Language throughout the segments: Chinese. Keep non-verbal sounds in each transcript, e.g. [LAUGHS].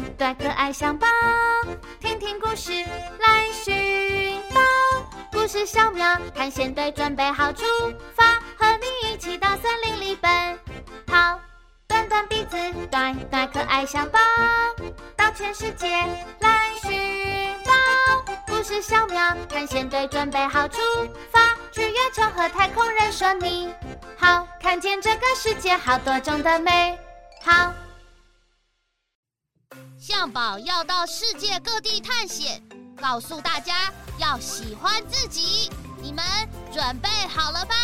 对对，可爱象宝，听听故事来寻宝。故事小苗探险队准备好出发，和你一起到森林里奔跑。短短鼻子，短短，可爱象宝，到全世界来寻宝。故事小苗探险队准备好出发，去月球和太空人说你好，看见这个世界好多种的美好。象宝要到世界各地探险，告诉大家要喜欢自己。你们准备好了吧？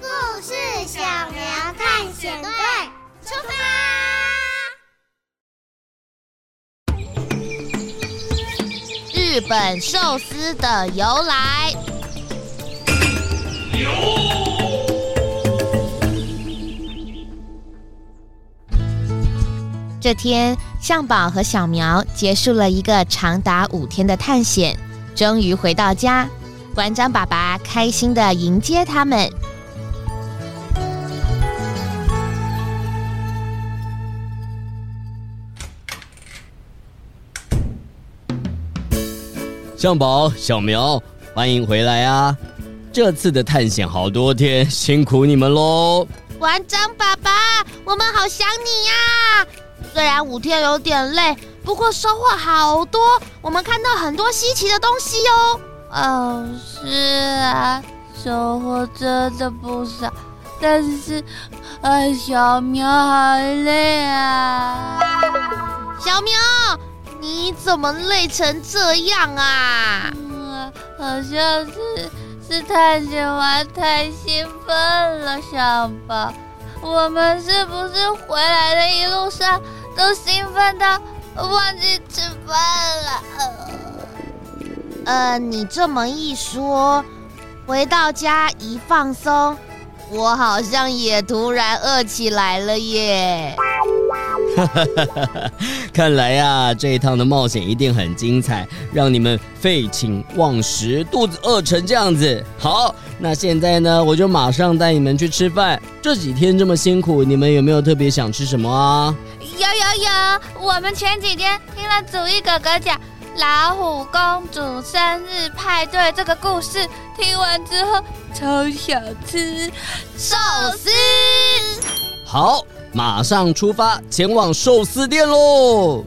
故事小苗探险队出发！日本寿司的由来。这天，象宝和小苗结束了一个长达五天的探险，终于回到家。馆长爸爸开心的迎接他们。向宝、小苗，欢迎回来啊！这次的探险好多天，辛苦你们喽！馆长爸爸，我们好想你呀！虽然五天有点累，不过收获好多。我们看到很多稀奇的东西哟。哦，是啊，收获真的不少。但是，哎，小苗好累啊！小苗，你怎么累成这样啊？嗯，好像是是探险完太兴奋了，小宝。我们是不是回来的一路上？都兴奋到忘记吃饭了。呃，你这么一说，回到家一放松，我好像也突然饿起来了耶。哈哈哈哈哈！看来呀、啊，这一趟的冒险一定很精彩，让你们废寝忘食，肚子饿成这样子。好，那现在呢，我就马上带你们去吃饭。这几天这么辛苦，你们有没有特别想吃什么啊？有有有，我们前几天听了祖逸哥哥讲老虎公主生日派对这个故事，听完之后超想吃寿司。好。马上出发，前往寿司店喽！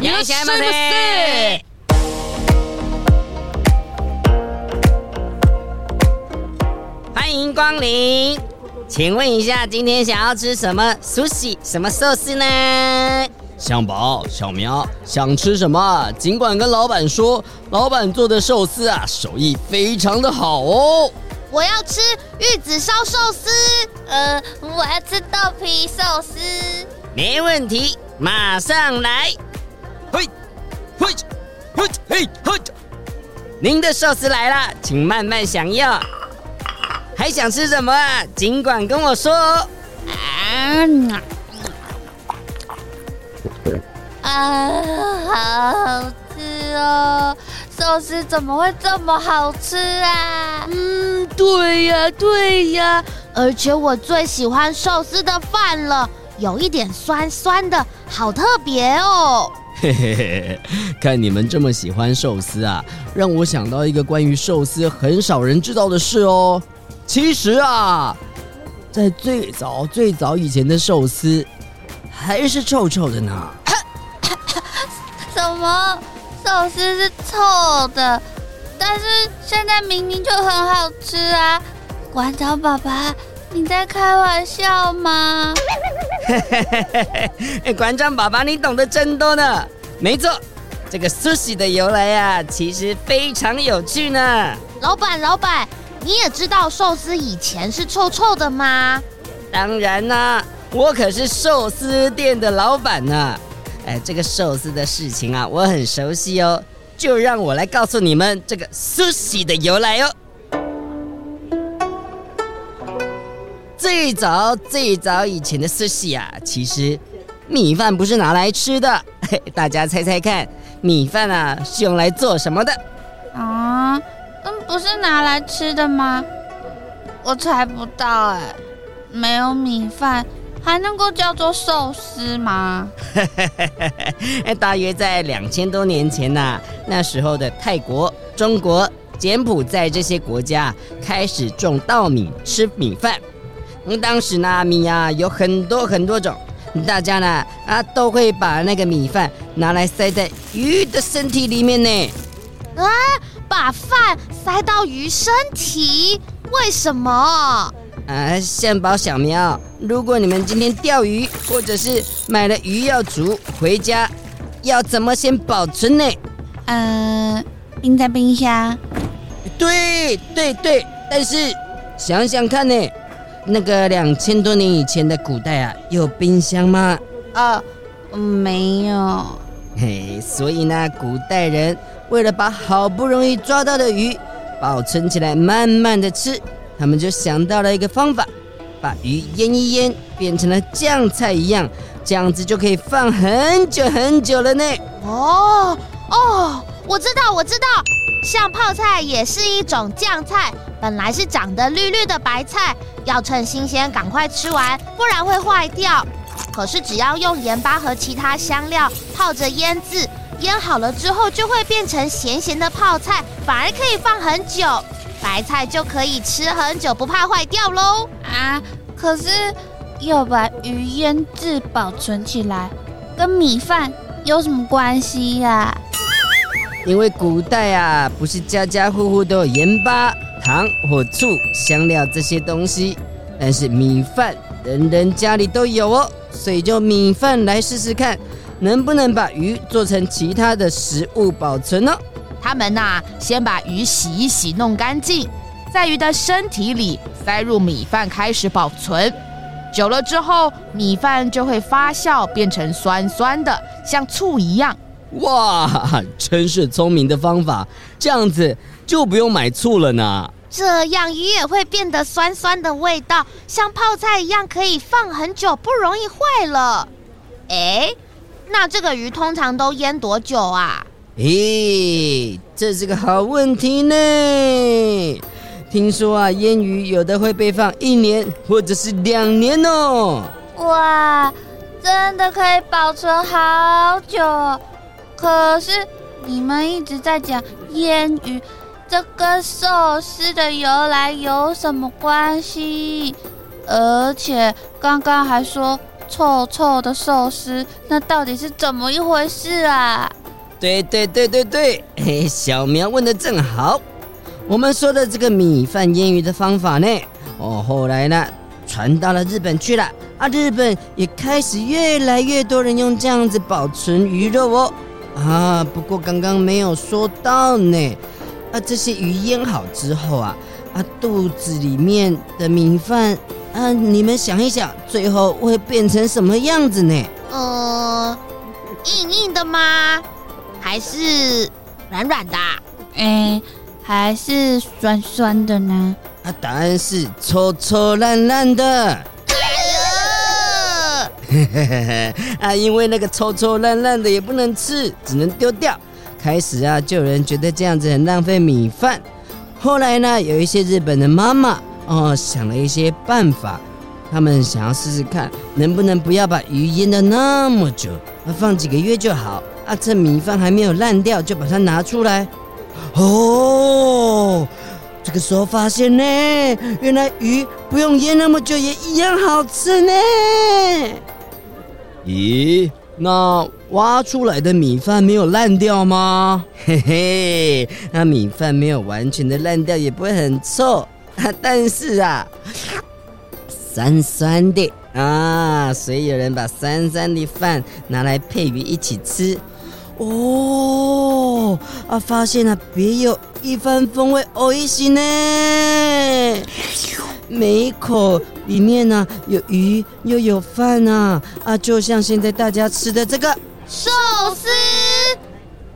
いらっしゃいませ！ 光临，请问一下，今天想要吃什么？Sushi，什么寿司呢？向宝、小苗想吃什么？尽管跟老板说，老板做的寿司啊，手艺非常的好哦。我要吃玉子烧寿司，呃，我要吃豆皮寿司。没问题，马上来。嘿，嘿，嘿，嘿，嘿，您的寿司来了，请慢慢享用。还想吃什么啊？尽管跟我说哦。啊。啊，好好吃哦！寿司怎么会这么好吃啊？嗯，对呀，对呀，而且我最喜欢寿司的饭了，有一点酸酸的，好特别哦。嘿嘿嘿，看你们这么喜欢寿司啊，让我想到一个关于寿司很少人知道的事哦。其实啊，在最早最早以前的寿司，还是臭臭的呢。[COUGHS] 什么寿司是臭的？但是现在明明就很好吃啊！馆长爸爸，你在开玩笑吗？[LAUGHS] 哎，馆长爸爸，你懂得真多呢。没错，这个 sushi 的由来呀、啊，其实非常有趣呢。老板，老板，你也知道寿司以前是臭臭的吗？当然啦，我可是寿司店的老板呢。哎，这个寿司的事情啊，我很熟悉哦。就让我来告诉你们这个 sushi 的由来哦。最早最早以前的 sushi 啊，其实米饭不是拿来吃的。嘿，大家猜猜看，米饭啊是用来做什么的？不是拿来吃的吗？我猜不到哎，没有米饭还能够叫做寿司吗？[LAUGHS] 大约在两千多年前呐、啊，那时候的泰国、中国、柬埔寨这些国家开始种稻米，吃米饭。嗯，当时呢，米啊有很多很多种，大家呢啊都会把那个米饭拿来塞在鱼的身体里面呢。啊，把饭塞到鱼身体，为什么？啊，象宝、小喵，如果你们今天钓鱼，或者是买了鱼要煮回家，要怎么先保存呢？嗯、呃，冰在冰箱。对对对，但是想想看呢。那个两千多年以前的古代啊，有冰箱吗？啊、呃，没有。嘿，所以呢，古代人为了把好不容易抓到的鱼保存起来，慢慢的吃，他们就想到了一个方法，把鱼腌一腌，变成了酱菜一样，这样子就可以放很久很久了呢。哦哦，我知道，我知道。像泡菜也是一种酱菜，本来是长得绿绿的白菜，要趁新鲜赶快吃完，不然会坏掉。可是只要用盐巴和其他香料泡着腌制，腌好了之后就会变成咸咸的泡菜，反而可以放很久，白菜就可以吃很久，不怕坏掉喽。啊，可是要把鱼腌制保存起来，跟米饭有什么关系呀、啊？因为古代啊，不是家家户户都有盐巴、糖或醋、香料这些东西，但是米饭人人家里都有哦，所以就米饭来试试看，能不能把鱼做成其他的食物保存呢？他们呐、啊，先把鱼洗一洗，弄干净，在鱼的身体里塞入米饭开始保存，久了之后，米饭就会发酵变成酸酸的，像醋一样。哇，真是聪明的方法！这样子就不用买醋了呢。这样鱼也会变得酸酸的味道，像泡菜一样，可以放很久，不容易坏了。哎，那这个鱼通常都腌多久啊？咦，这是个好问题呢。听说啊，腌鱼有的会被放一年或者是两年哦。哇，真的可以保存好久。可是你们一直在讲腌鱼，这跟寿司的由来有什么关系？而且刚刚还说臭臭的寿司，那到底是怎么一回事啊？对对对对对，嘿，[LAUGHS] 小苗问的正好。我们说的这个米饭腌鱼的方法呢，哦，后来呢传到了日本去了啊，日本也开始越来越多人用这样子保存鱼肉哦。啊，不过刚刚没有说到呢。啊，这些鱼腌好之后啊，啊，肚子里面的米饭啊，你们想一想，最后会变成什么样子呢？呃，硬硬的吗？还是软软的？哎，还是酸酸的呢？啊，答案是臭臭烂烂的。啊，[LAUGHS] 因为那个臭臭烂烂的也不能吃，只能丢掉。开始啊，就有人觉得这样子很浪费米饭。后来呢，有一些日本的妈妈哦，想了一些办法，他们想要试试看，能不能不要把鱼腌的那么久，放几个月就好。啊，趁米饭还没有烂掉，就把它拿出来。哦。这个时候发现呢，原来鱼不用腌那么久也一样好吃呢。咦，那挖出来的米饭没有烂掉吗？嘿嘿，那米饭没有完全的烂掉，也不会很臭。[LAUGHS] 但是啊，酸酸的啊，所以有人把酸酸的饭拿来配鱼一起吃。哦，啊，发现了别有一番风味，おいしい呢！每一口里面呢、啊、有鱼又有饭啊，啊，就像现在大家吃的这个寿司。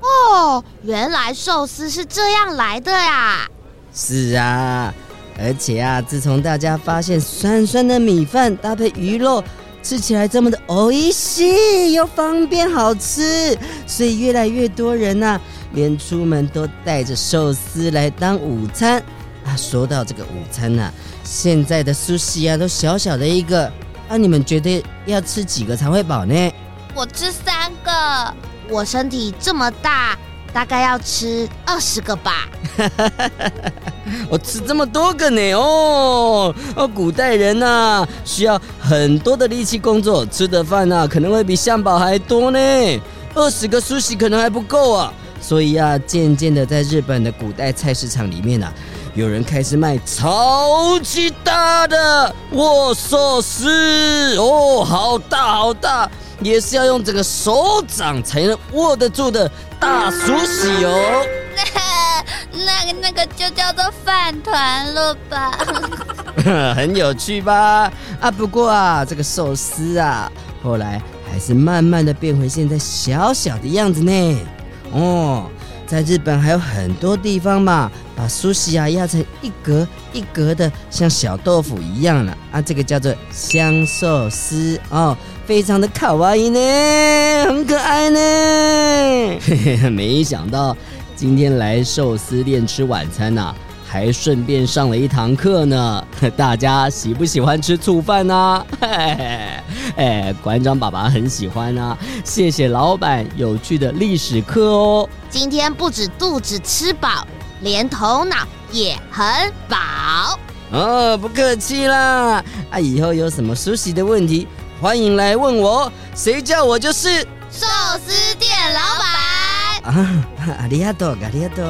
哦，原来寿司是这样来的呀！是啊， 而且啊，自从大家发现酸酸的米饭搭配鱼肉。吃起来这么的美味しい又方便好吃，所以越来越多人呐、连出门都带着寿司来当午餐啊。说到这个午餐呐、现在的寿司啊都小小的一个，啊，你们觉得要吃几个才会饱呢？我吃三个，我身体这么大。大概要吃二十个吧，我 [LAUGHS] 吃这么多个呢哦。哦，古代人呐、啊、需要很多的力气工作，吃的饭呐、啊、可能会比汉堡还多呢，二十个寿司可能还不够啊，所以啊，渐渐的在日本的古代菜市场里面啊，有人开始卖超级大的握寿司。哦，好大好大。也是要用这个手掌才能握得住的大寿司哦。[LAUGHS] 那那个那个就叫做饭团了吧？[LAUGHS] 很有趣吧？啊，不过啊，这个寿司啊，后来还是慢慢的变回现在小小的样子呢。哦。在日本还有很多地方嘛，把苏西啊压成一格一格的，像小豆腐一样了啊，这个叫做香寿司哦，非常的卡哇伊呢，很可爱呢。嘿嘿，没想到今天来寿司店吃晚餐呐、啊。还顺便上了一堂课呢，[LAUGHS] 大家喜不喜欢吃醋饭呢？[LAUGHS] 哎，馆长爸爸很喜欢啊！谢谢老板有趣的历史课哦。今天不止肚子吃饱，连头脑也很饱。哦，不客气啦！啊，以后有什么熟悉的问题，欢迎来问我，谁叫我就是寿司店老板。啊，阿里亚多，阿里亚多。